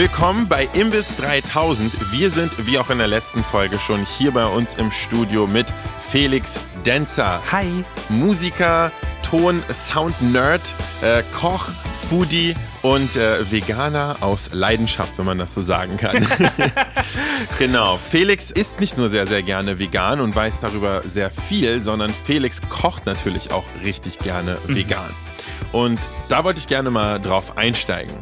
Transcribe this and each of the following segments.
Willkommen bei Imbiss 3000. Wir sind, wie auch in der letzten Folge schon, hier bei uns im Studio mit Felix Denzer. Hi. Musiker, Ton, Sound Nerd, äh, Koch, Foodie und äh, Veganer aus Leidenschaft, wenn man das so sagen kann. genau. Felix isst nicht nur sehr, sehr gerne vegan und weiß darüber sehr viel, sondern Felix kocht natürlich auch richtig gerne mhm. vegan. Und da wollte ich gerne mal drauf einsteigen.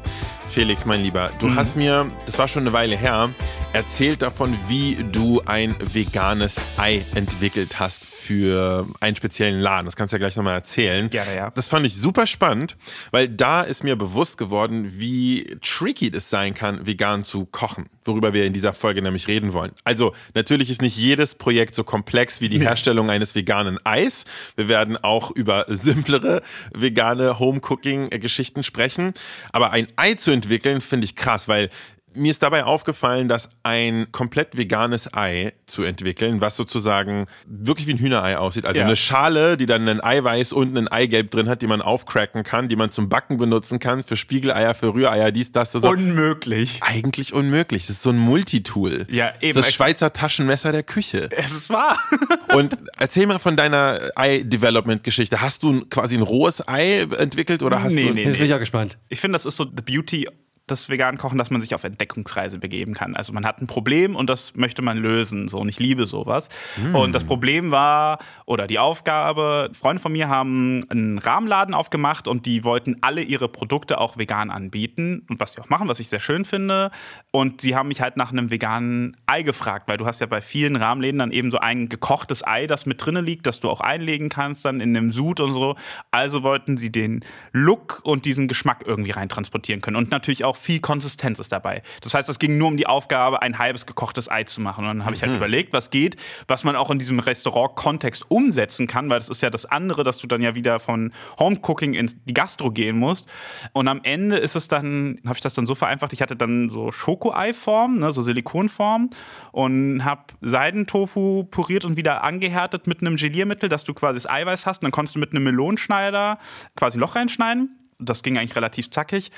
Felix, mein Lieber, du mhm. hast mir, das war schon eine Weile her, erzählt davon, wie du ein veganes Ei entwickelt hast für einen speziellen Laden. Das kannst du ja gleich nochmal erzählen. Gerne, ja. Das fand ich super spannend, weil da ist mir bewusst geworden, wie tricky das sein kann, vegan zu kochen, worüber wir in dieser Folge nämlich reden wollen. Also natürlich ist nicht jedes Projekt so komplex wie die Herstellung eines veganen Eis. Wir werden auch über simplere vegane Home-Cooking-Geschichten sprechen. Aber ein Ei zu entwickeln, finde ich krass, weil mir ist dabei aufgefallen, dass ein komplett veganes Ei zu entwickeln, was sozusagen wirklich wie ein Hühnerei aussieht. Also ja. eine Schale, die dann ein Eiweiß und ein Eigelb drin hat, die man aufcracken kann, die man zum Backen benutzen kann, für Spiegeleier, für Rühreier, dies, das, so. Unmöglich. Eigentlich unmöglich. Das ist so ein Multitool. Ja, eben. Das, das Schweizer Taschenmesser der Küche. Es ist wahr. und erzähl mal von deiner Ei-Development-Geschichte. Hast du quasi ein rohes Ei entwickelt oder hast nee, du. Nee, Jetzt bin ich auch gespannt. Ich finde, das ist so the beauty das vegan Kochen, dass man sich auf Entdeckungsreise begeben kann. Also man hat ein Problem und das möchte man lösen. So und ich liebe sowas. Mm. Und das Problem war oder die Aufgabe: Freunde von mir haben einen Rahmenladen aufgemacht und die wollten alle ihre Produkte auch vegan anbieten und was sie auch machen, was ich sehr schön finde. Und sie haben mich halt nach einem veganen Ei gefragt, weil du hast ja bei vielen Rahmenläden dann eben so ein gekochtes Ei, das mit drinne liegt, das du auch einlegen kannst dann in einem Sud und so. Also wollten sie den Look und diesen Geschmack irgendwie reintransportieren können und natürlich auch viel Konsistenz ist dabei. Das heißt, es ging nur um die Aufgabe, ein halbes gekochtes Ei zu machen. Und dann habe ich halt mhm. überlegt, was geht, was man auch in diesem Restaurant-Kontext umsetzen kann, weil das ist ja das andere, dass du dann ja wieder von Home-Cooking in die Gastro gehen musst. Und am Ende ist es dann, habe ich das dann so vereinfacht, ich hatte dann so Schoko-Ei-Form, ne, so Silikonform und habe Seidentofu puriert und wieder angehärtet mit einem Geliermittel, dass du quasi das Eiweiß hast. Und dann konntest du mit einem Melonschneider quasi Loch reinschneiden. Das ging eigentlich relativ zackig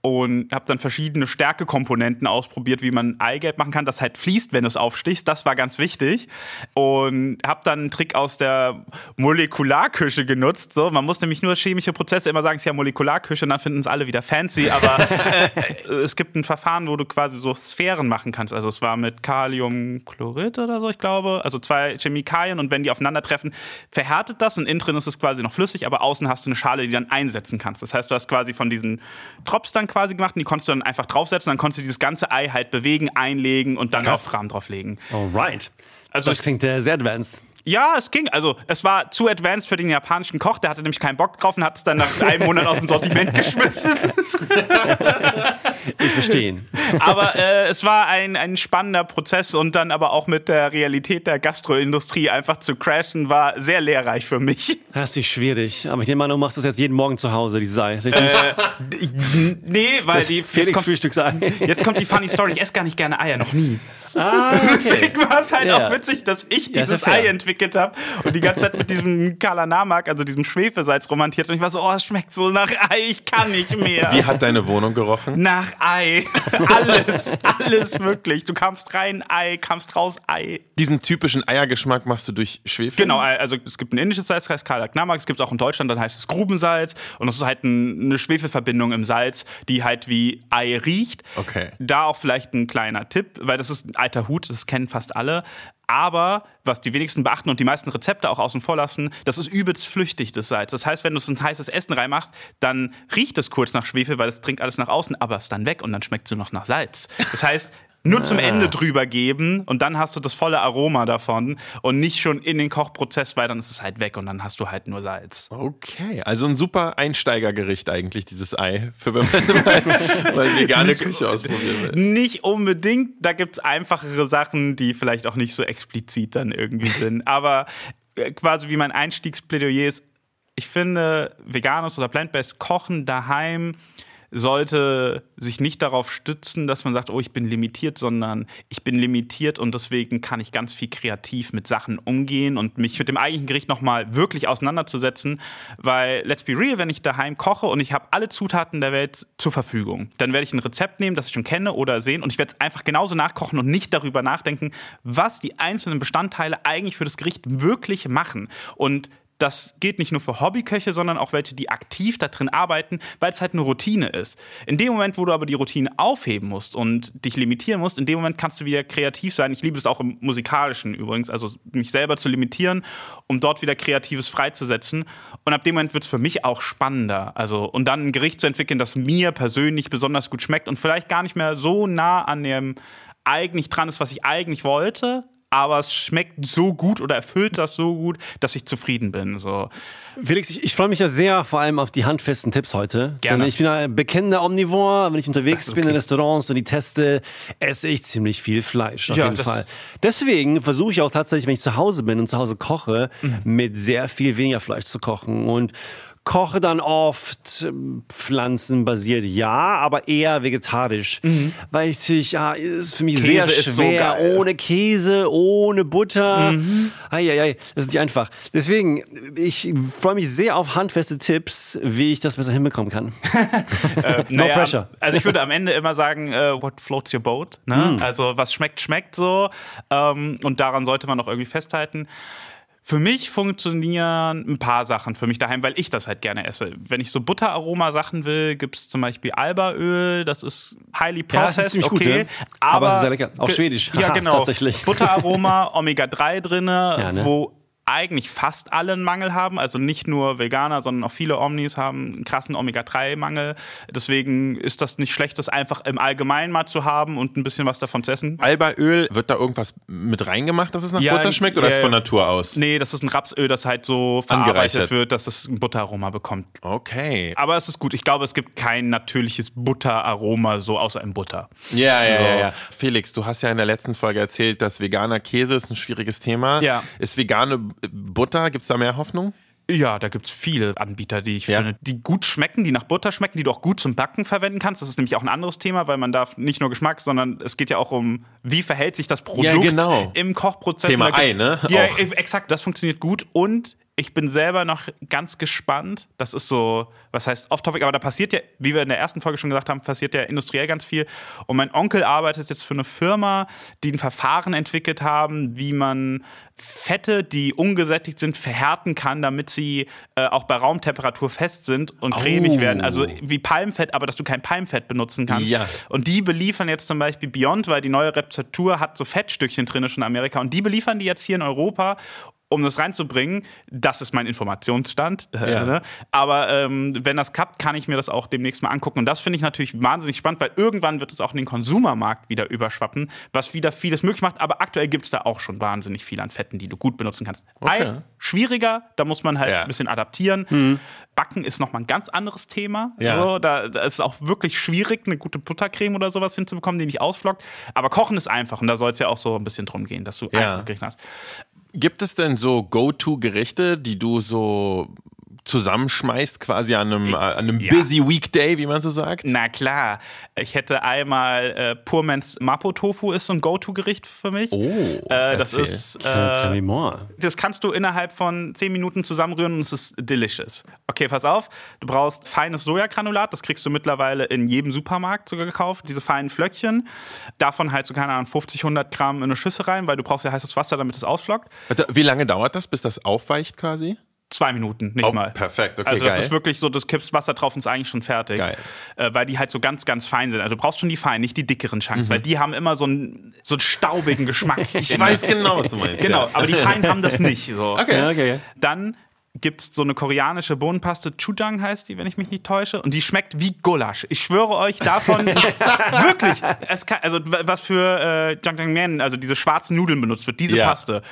und habe dann verschiedene Stärkekomponenten ausprobiert, wie man Eigelb machen kann, das halt fließt, wenn du es aufstichst. Das war ganz wichtig. Und habe dann einen Trick aus der Molekularküche genutzt. So, man muss nämlich nur chemische Prozesse immer sagen, es ist ja Molekularküche und dann finden es alle wieder fancy. Aber äh, es gibt ein Verfahren, wo du quasi so Sphären machen kannst. Also es war mit Kaliumchlorid oder so, ich glaube. Also zwei Chemikalien und wenn die aufeinandertreffen, verhärtet das und innen drin ist es quasi noch flüssig, aber außen hast du eine Schale, die dann einsetzen kannst. Das heißt, du hast quasi von diesen Drops dann quasi gemacht und die konntest du dann einfach draufsetzen. Dann konntest du dieses ganze Ei halt bewegen, einlegen und dann Krass. auf Rahmen drauflegen. Alright. Also das klingt sehr advanced. Ja, es ging. Also, es war zu advanced für den japanischen Koch. Der hatte nämlich keinen Bock drauf und hat es dann nach einem Monat aus dem Sortiment geschmissen. ich verstehe. Aber äh, es war ein, ein spannender Prozess und dann aber auch mit der Realität der Gastroindustrie einfach zu crashen, war sehr lehrreich für mich. Das ist schwierig. Aber ich nehme an, du machst das jetzt jeden Morgen zu Hause, die Sei. Äh, nee, weil das die. Jetzt kommt, Frühstücksei. jetzt kommt die funny Story. Ich esse gar nicht gerne Eier, noch nie. Ah, okay. Deswegen war es halt ja. auch witzig, dass ich dieses Ei entwickelt habe und die ganze Zeit mit diesem Kalanamak, also diesem Schwefelsalz romantiert. Und ich war so, oh, es schmeckt so nach Ei, ich kann nicht mehr. Wie hat deine Wohnung gerochen? Nach Ei. Alles, alles wirklich. Du kamst rein, Ei, kamst raus, Ei. Diesen typischen Eiergeschmack machst du durch Schwefel? Genau, also es gibt ein indisches Salz, das heißt Kalanamak, es gibt es auch in Deutschland, dann heißt es Grubensalz. Und das ist halt ein, eine Schwefelverbindung im Salz, die halt wie Ei riecht. Okay. Da auch vielleicht ein kleiner Tipp, weil das ist ein alter Hut, das kennen fast alle. Aber was die wenigsten beachten und die meisten Rezepte auch außen vor lassen, das ist übelst flüchtig, das Salz. Das heißt, wenn du es in heißes Essen reinmachst, dann riecht es kurz nach Schwefel, weil es trinkt alles nach außen, aber es ist dann weg und dann schmeckt es nur noch nach Salz. Das heißt, nur zum Ende drüber geben und dann hast du das volle Aroma davon und nicht schon in den Kochprozess, weil dann ist es halt weg und dann hast du halt nur Salz. Okay, also ein super Einsteigergericht eigentlich, dieses Ei, für wenn man mal, mal vegane Küche ausprobieren will. Nicht unbedingt, da gibt es einfachere Sachen, die vielleicht auch nicht so explizit dann irgendwie sind. Aber äh, quasi wie mein Einstiegsplädoyer ist, ich finde, veganes oder plant-based Kochen daheim sollte sich nicht darauf stützen, dass man sagt, oh, ich bin limitiert, sondern ich bin limitiert und deswegen kann ich ganz viel kreativ mit Sachen umgehen und mich mit dem eigentlichen Gericht nochmal wirklich auseinanderzusetzen, weil, let's be real, wenn ich daheim koche und ich habe alle Zutaten der Welt zur Verfügung, dann werde ich ein Rezept nehmen, das ich schon kenne oder sehen und ich werde es einfach genauso nachkochen und nicht darüber nachdenken, was die einzelnen Bestandteile eigentlich für das Gericht wirklich machen. Und das geht nicht nur für Hobbyköche, sondern auch welche, die aktiv da drin arbeiten, weil es halt eine Routine ist. In dem Moment, wo du aber die Routine aufheben musst und dich limitieren musst, in dem Moment kannst du wieder kreativ sein. Ich liebe es auch im Musikalischen übrigens, also mich selber zu limitieren, um dort wieder Kreatives freizusetzen. Und ab dem Moment wird es für mich auch spannender. Also, und dann ein Gericht zu entwickeln, das mir persönlich besonders gut schmeckt und vielleicht gar nicht mehr so nah an dem eigentlich dran ist, was ich eigentlich wollte, aber es schmeckt so gut oder erfüllt das so gut, dass ich zufrieden bin. So. Felix, ich, ich freue mich ja sehr vor allem auf die handfesten Tipps heute. Gerne. Denn ich bin ein bekennender Omnivore. Wenn ich unterwegs ist bin in okay. Restaurants und die teste, esse ich ziemlich viel Fleisch. Auf Ja, jeden Fall. Deswegen versuche ich auch tatsächlich, wenn ich zu Hause bin und zu Hause koche, Mhm. mit sehr viel weniger Fleisch zu kochen. Und koche dann oft ähm, pflanzenbasiert, ja, aber eher vegetarisch. Weil ich natürlich, ja, ist für mich Mhm. Käse sehr so schwer. geil. ohne Käse, ohne Butter. Mhm. Eieiei, das ist nicht einfach. Deswegen, ich freue mich sehr auf handfeste Tipps, wie ich das besser hinbekommen kann. no pressure. Also ich würde am Ende immer sagen, äh, what floats your boat? Ne? Also was schmeckt, schmeckt so. Ähm, und daran sollte man auch irgendwie festhalten. Für mich funktionieren ein paar Sachen für mich daheim, weil ich das halt gerne esse. Wenn ich so Butteraroma-Sachen will, gibt es zum Beispiel Albaöl, das ist highly Ja, das ist processed, ziemlich gut, okay. ne? Aber es ist sehr lecker. Auch schwedisch. Ja, genau. tatsächlich. Butteraroma, Omega-3 drinne, Ja, ne? wo eigentlich fast alle einen Mangel haben, also nicht nur Veganer, sondern auch viele Omnis haben einen krassen Omega-3-Mangel. Deswegen ist das nicht schlecht, das einfach im Allgemeinen mal zu haben und ein bisschen was davon zu essen. Albaöl, wird da irgendwas mit reingemacht, dass es nach Ja, Butter schmeckt oder ja, ist von Natur aus? Nee, das ist ein Rapsöl, das halt so verarbeitet Angereichert. wird, dass es ein Butteraroma bekommt. Okay. Aber es ist gut. Ich glaube, es gibt kein natürliches Butteraroma so außer im Butter. Ja, ja, So. ja, ja. Felix, du hast ja in der letzten Folge erzählt, dass veganer Käse ist ein schwieriges Thema. Ja. Ist vegane Butter, gibt es da mehr Hoffnung? Ja, da gibt's viele Anbieter, die ich Ja. finde, die gut schmecken, die nach Butter schmecken, die du auch gut zum Backen verwenden kannst. Das ist nämlich auch ein anderes Thema, weil man darf nicht nur Geschmack, sondern es geht ja auch um, wie verhält sich das Produkt Ja, genau. im Kochprozess. Thema Ei, gibt- ne? Ja, Auch. e- exakt, das funktioniert gut und ich bin selber noch ganz gespannt. Das ist so, was heißt off-topic, aber da passiert ja, wie wir in der ersten Folge schon gesagt haben, passiert ja industriell ganz viel. Und mein Onkel arbeitet jetzt für eine Firma, die ein Verfahren entwickelt haben, wie man Fette, die ungesättigt sind, verhärten kann, damit sie äh, auch bei Raumtemperatur fest sind und cremig Oh. werden. Also wie Palmfett, aber dass du kein Palmfett benutzen kannst. Ja. Und die beliefern jetzt zum Beispiel Beyond, weil die neue Rezeptur hat so Fettstückchen drin schon in Amerika. Und die beliefern die jetzt hier in Europa. Um das reinzubringen, das ist mein Informationsstand. Ja. ne? Aber ähm, wenn das klappt, kann ich mir das auch demnächst mal angucken. Und das finde ich natürlich wahnsinnig spannend, weil irgendwann wird es auch in den Konsumermarkt wieder überschwappen, was wieder vieles möglich macht. Aber aktuell gibt es da auch schon wahnsinnig viel an Fetten, die du gut benutzen kannst. Okay. Ei, schwieriger, da muss man halt Ja. ein bisschen adaptieren. Backen ist nochmal ein ganz anderes Thema. Ja. So, da, da ist es auch wirklich schwierig, eine gute Buttercreme oder sowas hinzubekommen, die nicht ausflockt. Aber Kochen ist einfach und da soll es ja auch so ein bisschen drum gehen, dass du Ja. einfach Gerichte hast. Gibt es denn so Go-To-Gerichte, die du so zusammenschmeißt, quasi an einem, an einem Ja. busy Weekday, wie man so sagt? Na klar, ich hätte einmal äh, Purmans Mapo Tofu ist so ein Go-To-Gericht für mich. Oh, äh, das erzähl. ist Tell äh, me more. das kannst du innerhalb von 10 Minuten zusammenrühren und es ist delicious. Okay, pass auf. Du brauchst feines Sojagranulat, das kriegst du mittlerweile in jedem Supermarkt sogar gekauft. Diese feinen Flöckchen. Davon halt so, keine Ahnung, 50, 100 Gramm in eine Schüssel rein, weil du brauchst ja heißes Wasser, damit es ausflockt. Warte, Wie lange dauert das, bis das aufweicht quasi? Zwei Minuten, nicht Oh, mal. perfekt, okay, Also das geil. ist wirklich so, du kippst Wasser drauf und ist eigentlich schon fertig. Geil. Äh, weil die halt so ganz, ganz fein sind. Also du brauchst schon die feinen, nicht die dickeren Chunks, weil die haben immer so einen, so einen staubigen Geschmack. Ich weiß genau, was du meinst. Genau, ja. aber die feinen haben das nicht. So. Okay. Ja, okay. Dann gibt es so eine koreanische Bohnenpaste, Chujang heißt die, wenn ich mich nicht täusche. Und die schmeckt wie Gulasch. Ich schwöre euch davon, wirklich, es kann, also was für äh, Jjangmyeon, also diese schwarzen Nudeln benutzt wird, diese Ja. Paste.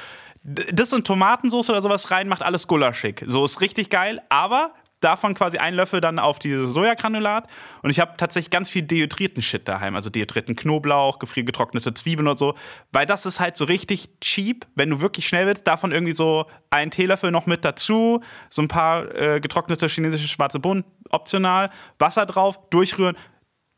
Das und Tomatensauce oder sowas rein, macht alles gulaschig. So ist richtig geil, aber davon quasi ein Löffel dann auf dieses Sojagranulat. Und ich habe tatsächlich ganz viel dehydrierten Shit daheim. Also dehydrierten Knoblauch, gefriergetrocknete Zwiebeln und so. Weil das ist halt so richtig cheap. Wenn du wirklich schnell willst, davon irgendwie so einen Teelöffel noch mit dazu, so ein paar äh, getrocknete chinesische schwarze Bohnen optional, Wasser drauf, durchrühren.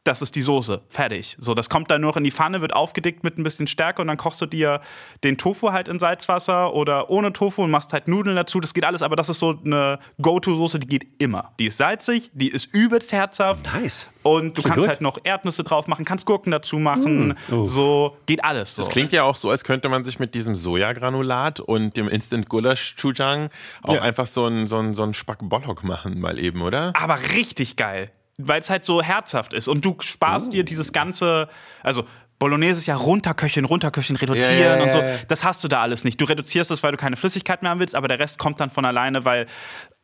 Das ist die Soße. Fertig. So, das kommt dann nur noch in die Pfanne, wird aufgedickt mit ein bisschen Stärke und dann kochst du dir den Tofu halt in Salzwasser oder ohne Tofu und machst halt Nudeln dazu. Das geht alles, aber das ist so eine Go-To-Soße, die geht immer. Die ist salzig, die ist übelst herzhaft. Nice. Und du kannst gut. halt noch Erdnüsse drauf machen, kannst Gurken dazu machen. Oh. So, geht alles. So. Das klingt ja auch so, als könnte man sich mit diesem Sojagranulat und dem Instant Gulasch Chujang auch Ja. einfach so ein, so so ein Spack Bollock machen, mal eben, oder? aber richtig geil, weil es halt so herzhaft ist und du sparst dir dieses ganze, also Bolognese ist ja runterköcheln, runterköcheln, reduzieren Ja, ja, ja, und so. Das hast du da alles nicht. Du reduzierst es, weil du keine Flüssigkeit mehr haben willst, aber der Rest kommt dann von alleine, weil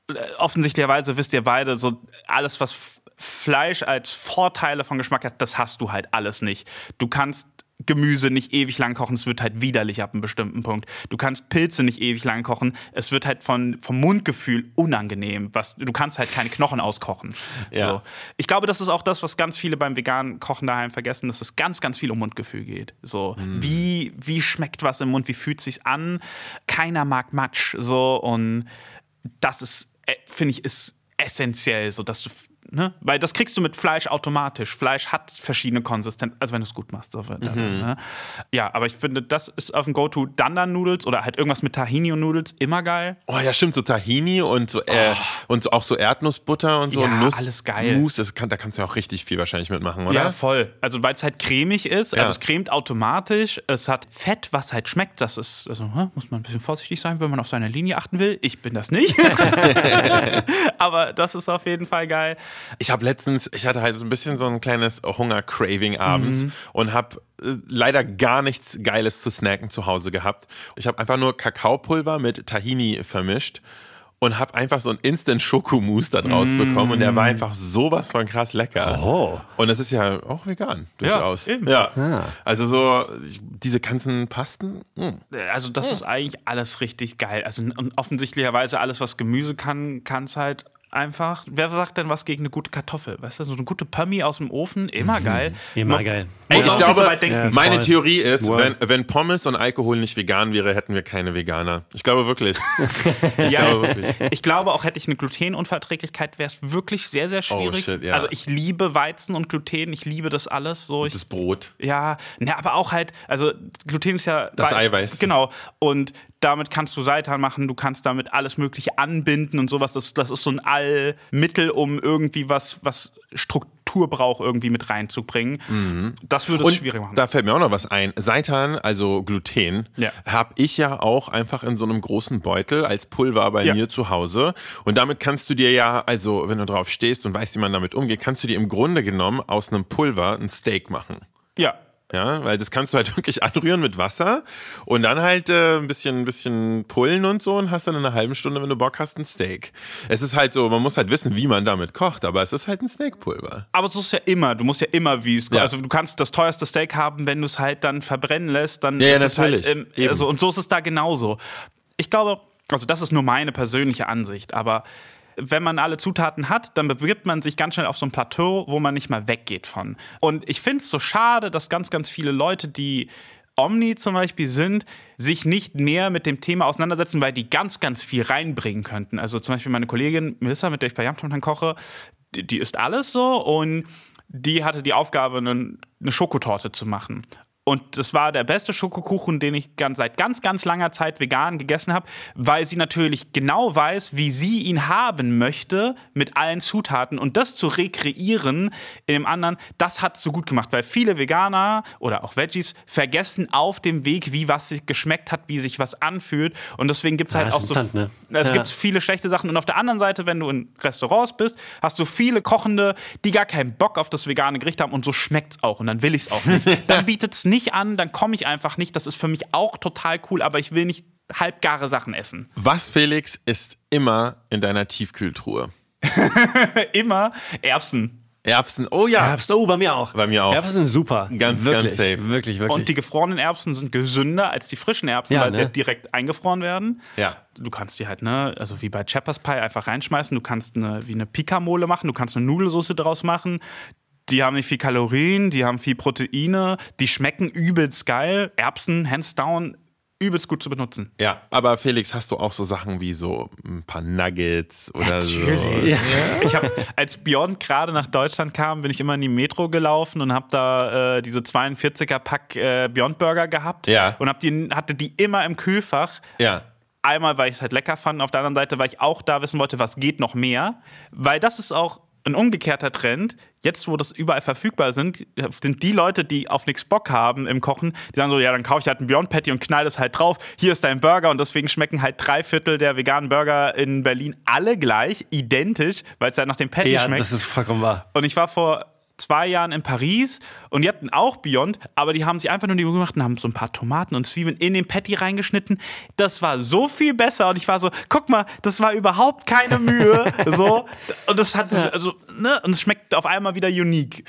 äh, offensichtlicherweise wisst ihr beide, so alles, was Fleisch als Vorteile von Geschmack hat, das hast du halt alles nicht. Du kannst Gemüse nicht ewig lang kochen, es wird halt widerlich ab einem bestimmten Punkt. Du kannst Pilze nicht ewig lang kochen, es wird halt von, vom Mundgefühl unangenehm. Was, du kannst halt keine Knochen auskochen. Ja. So. Ich glaube, das ist auch das, was ganz viele beim veganen Kochen daheim vergessen, dass es ganz, ganz viel um Mundgefühl geht. So, wie, wie schmeckt was im Mund, wie fühlt sich's an? Keiner mag Matsch. So, und das ist, äh, finde ich, ist essentiell, so dass du. Ne? Weil das kriegst du mit Fleisch automatisch. Fleisch hat verschiedene Konsistenzen, also wenn du es gut machst. So, ne? Ja, aber ich finde, das ist auf dem Go-To Dandan-Nudels oder halt irgendwas mit Tahini und Nudels immer geil. Oh ja, stimmt, so Tahini und so, äh, und so, auch so Erdnussbutter und so Ja, Nuss. alles geil. Mousse, kann, da kannst du ja auch richtig viel wahrscheinlich mitmachen, oder? Ja, voll. Also weil es halt cremig ist, Ja. also es cremt automatisch, es hat Fett, was halt schmeckt. Das ist, also hä, muss man ein bisschen vorsichtig sein, wenn man auf seine Linie achten will. Ich bin das nicht. Aber das ist auf jeden Fall geil. Ich habe letztens, ich hatte halt so ein bisschen so ein kleines Hunger-Craving abends Mhm. und habe äh, leider gar nichts Geiles zu snacken zu Hause gehabt. Ich habe einfach nur Kakaopulver mit Tahini vermischt und habe einfach so ein Instant-Schokomousse da draus Mm. bekommen und der war einfach sowas von krass lecker. Oh. Und das ist ja auch vegan, durchaus. eben. Ja, also so diese ganzen Pasten, hm. mh. Also das ist eigentlich alles richtig geil. Also und offensichtlicherweise alles, was Gemüse kann, kann es halt einfach. Wer sagt denn was gegen eine gute Kartoffel? Weißt du, so eine gute Pommes aus dem Ofen, immer geil. Immer Man- geil. Ey, ich glaube, so denken. meine. Theorie ist, Wow. wenn, wenn Pommes und Alkohol nicht vegan wäre, hätten wir keine Veganer. Ich glaube wirklich. Ich Ja, glaube wirklich. Ich glaube auch, hätte ich eine Glutenunverträglichkeit, wäre es wirklich sehr, sehr schwierig. Oh, shit, ja. Also ich liebe Weizen und Gluten, ich liebe das alles. So, ich, Das Brot. Ja, ne, aber auch halt, also Gluten ist ja Das Eiweiß. Genau. Und damit kannst du Seitan machen, du kannst damit alles Mögliche anbinden und sowas. Das, das ist so ein Allmittel, um irgendwie was, was Struktur braucht, irgendwie mit reinzubringen. Das würde es schwierig machen. da fällt mir auch noch was ein. Seitan, also Gluten, Ja. habe ich ja auch einfach in so einem großen Beutel als Pulver bei Ja. mir zu Hause. Und damit kannst du dir ja, also wenn du drauf stehst und weißt, wie man damit umgeht, kannst du dir im Grunde genommen aus einem Pulver ein Steak machen. ja. Ja, weil das kannst du halt wirklich anrühren mit Wasser und dann halt äh, ein bisschen, ein bisschen pullen und so und hast dann in einer halben Stunde, wenn du Bock hast, ein Steak. Es ist halt so, man muss halt wissen, wie man damit kocht, aber es ist halt ein Steakpulver. Aber so ist ja immer. Du musst ja immer, wie es Ja. Also du kannst das teuerste Steak haben, wenn du es halt dann verbrennen lässt, dann Ja, ja, ist es natürlich. halt. Ähm, also, und so ist es da genauso. Ich glaube, also das ist nur meine persönliche Ansicht, aber wenn man alle Zutaten hat, dann begibt man sich ganz schnell auf so ein Plateau, wo man nicht mal weggeht von. Und ich finde es so schade, dass ganz, ganz viele Leute, die Omni zum Beispiel sind, sich nicht mehr mit dem Thema auseinandersetzen, weil die ganz, ganz viel reinbringen könnten. Also zum Beispiel meine Kollegin Melissa, mit der ich bei Jamtamtan koche, die, die isst alles so und die hatte die Aufgabe, eine Schokotorte zu machen. Und das war der beste Schokokuchen, den ich ganz, seit ganz, ganz langer Zeit vegan gegessen habe, weil sie natürlich genau weiß, wie sie ihn haben möchte mit allen Zutaten. Und das zu rekreieren in dem anderen, das hat so gut gemacht, weil viele Veganer oder auch Veggies vergessen auf dem Weg, wie was sich geschmeckt hat, wie sich was anfühlt. Und deswegen gibt es halt ist auch so. ne? Es Ja. gibt viele schlechte Sachen. Und auf der anderen Seite, wenn du in Restaurants bist, hast du viele Kochende, die gar keinen Bock auf das vegane Gericht haben und so schmeckt's auch. Und dann will ich's auch nicht. dann bietet's nicht an, dann komme ich einfach nicht. Das ist für mich auch total cool, aber ich will nicht halbgare Sachen essen. Was, Felix, ist immer in deiner Tiefkühltruhe? Immer Erbsen. Erbsen, oh ja. Erbsen, oh, bei mir auch. Bei mir auch. Erbsen sind super. Ganz, wirklich, ganz safe. Wirklich, wirklich. Und die gefrorenen Erbsen sind gesünder als die frischen Erbsen, Ja, weil sie ne? ja direkt eingefroren werden. Ja. Du kannst die halt, ne, also wie bei Shepherd's Pie einfach reinschmeißen. Du kannst eine, wie eine Pikamole machen, du kannst eine Nudelsauce draus machen. Die haben nicht viel Kalorien, die haben viel Proteine, die schmecken übelst geil. Erbsen, hands down, übelst gut zu benutzen. Ja, aber Felix, hast du auch so Sachen wie so ein paar Nuggets oder so? ja. Ich habe, als Beyond gerade nach Deutschland kam, bin ich immer in die Metro gelaufen und habe da äh, diese 42er Pack äh, Beyond Burger gehabt Ja. und hab die, hatte die immer im Kühlfach. Ja. Einmal, weil ich es halt lecker fand, auf der anderen Seite, weil ich auch da wissen wollte, was geht noch mehr. Weil das ist auch ein umgekehrter Trend. Jetzt, wo das überall verfügbar sind, sind die Leute, die auf nichts Bock haben im Kochen, die sagen so, ja, dann kaufe ich halt einen Beyond Patty und knall das halt drauf. Hier ist dein Burger und deswegen schmecken halt drei Viertel der veganen Burger in Berlin alle gleich, identisch, weil es halt nach dem Patty ja, schmeckt. das ist vollkommen wahr. Und ich war vor zwei Jahren in Paris und die hatten auch Beyond, aber die haben sich einfach nur die Mühe gemacht und haben so ein paar Tomaten und Zwiebeln in den Patty reingeschnitten. Das war so viel besser und ich war so, guck mal, das war überhaupt keine Mühe. so. Und das hat, also, ne, und es schmeckt auf einmal wieder unique.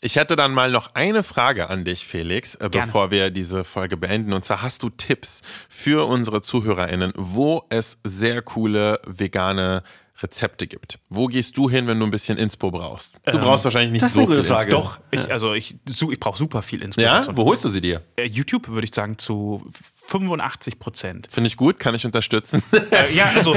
Ich hätte dann mal noch eine Frage an dich, Felix, äh, bevor wir diese Folge beenden. Und zwar hast du Tipps für unsere ZuhörerInnen, wo es sehr coole vegane Rezepte gibt. Wo gehst du hin, wenn du ein bisschen Inspo brauchst? Du brauchst wahrscheinlich nicht das ist so eine viel Frage. Inspo. Doch, ich, also ich, ich brauche super viel Ja? Inspiration. Wo holst du sie dir? Äh, YouTube würde ich sagen zu 85 Prozent. Finde ich gut, kann ich unterstützen. äh, ja, also,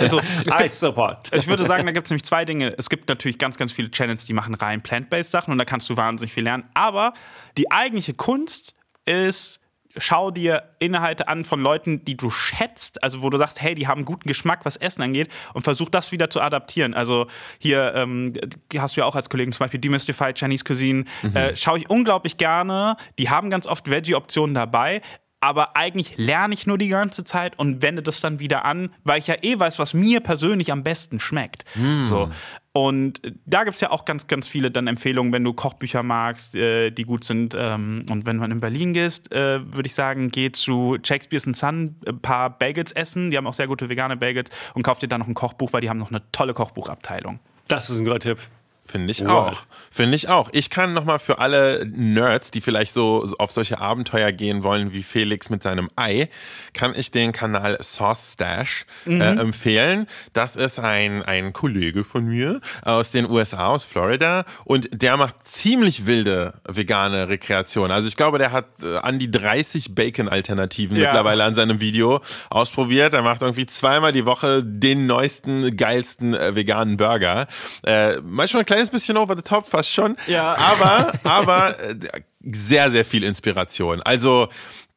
also es gibt, Support. Ich würde sagen, da gibt es nämlich zwei Dinge. Es gibt natürlich ganz, ganz viele Channels, die machen rein plant-based Sachen und da kannst du wahnsinnig viel lernen. Aber die eigentliche Kunst ist, schau dir Inhalte an von Leuten, die du schätzt, also wo du sagst, hey, die haben guten Geschmack, was Essen angeht, und versuch das wieder zu adaptieren. Also hier ähm, hast du ja auch als Kollegen zum Beispiel Demystified Chinese Cuisine, äh, schaue ich unglaublich gerne. Die haben ganz oft Veggie-Optionen dabei. Aber eigentlich lerne ich nur die ganze Zeit und wende das dann wieder an, weil ich ja eh weiß, was mir persönlich am besten schmeckt. So. Und da gibt es ja auch ganz, ganz viele dann Empfehlungen, wenn du Kochbücher magst, äh, die gut sind. Ähm, und wenn man in Berlin gehst, äh, würde ich sagen, geh zu Shakespeare's and Son ein paar Bagels essen. Die haben auch sehr gute vegane Bagels und kauf dir dann noch ein Kochbuch, weil die haben noch eine tolle Kochbuchabteilung. Das ist ein guter Tipp. Finde ich Wow. auch. Finde ich auch. Ich kann nochmal für alle Nerds, die vielleicht so auf solche Abenteuer gehen wollen wie Felix mit seinem Ei, kann ich den Kanal Sauce Stash äh, empfehlen. Das ist ein, ein Kollege von mir aus den USA, aus Florida. Und der macht ziemlich wilde vegane Rekreation. Also ich glaube, der hat äh, an die 30 Bacon-Alternativen Ja. mittlerweile an seinem Video ausprobiert. Er macht irgendwie zweimal die Woche den neuesten, geilsten äh, veganen Burger. Äh, manchmal kleines bisschen over the top, fast schon. Ja. Aber, aber äh, sehr, sehr viel Inspiration. Also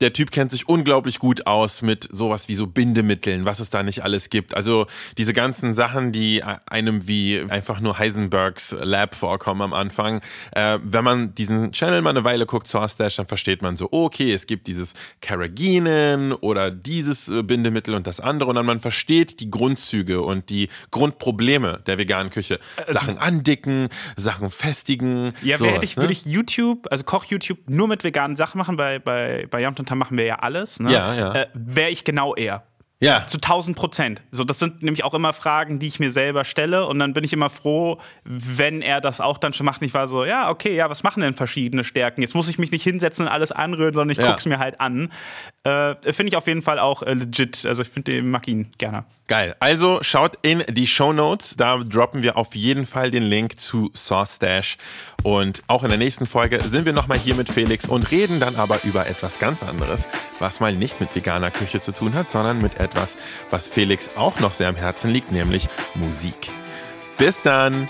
der Typ kennt sich unglaublich gut aus mit sowas wie so Bindemitteln, was es da nicht alles gibt. Also diese ganzen Sachen, die einem wie einfach nur Heisenbergs Lab vorkommen am Anfang. Äh, wenn man diesen Channel mal eine Weile guckt, Source Dash, dann versteht man so, okay, es gibt dieses Carrageenan oder dieses äh, Bindemittel und das andere und dann man versteht die Grundzüge und die Grundprobleme der veganen Küche. Sachen andicken, Sachen festigen. Ja, wer sowas, hätte ich, ne? würde ich YouTube, also Koch-YouTube, nur mit veganen Sachen machen. Bei, bei, bei Tam machen wir ja alles. Ne? Ja, ja. Äh, Wäre ich genau er. Ja. Zu 1000 Prozent. So, das sind nämlich auch immer Fragen, die ich mir selber stelle. Und dann bin ich immer froh, wenn er das auch dann schon macht. Und ich war so, ja, okay, ja, was machen denn verschiedene Stärken? Jetzt muss ich mich nicht hinsetzen und alles anrühren, sondern ich Ja. guck's mir halt an. Äh, finde ich auf jeden Fall auch äh, legit. Also ich finde, mag ihn gerne. Geil. Also schaut in die Show Notes. Da droppen wir auf jeden Fall den Link zu Sauce Stash. Und auch in der nächsten Folge sind wir nochmal hier mit Felix und reden dann aber über etwas ganz anderes, was mal nicht mit veganer Küche zu tun hat, sondern mit etwas, was Felix auch noch sehr am Herzen liegt, nämlich Musik. Bis dann.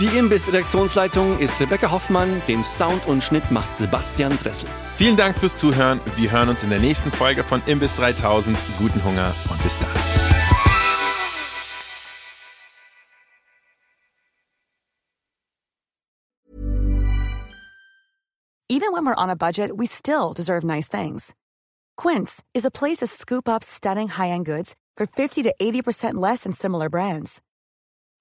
Die Imbiss-Redaktionsleitung ist Rebecca Hoffmann, den Sound und Schnitt macht Sebastian Dressel. Vielen Dank fürs Zuhören. Wir hören uns in der nächsten Folge von Imbiss 3000. Guten Hunger und bis dann. Even when we're on a budget, we still deserve nice things. Quince is a place to scoop up stunning high-end goods for 50 to 80% less than similar brands.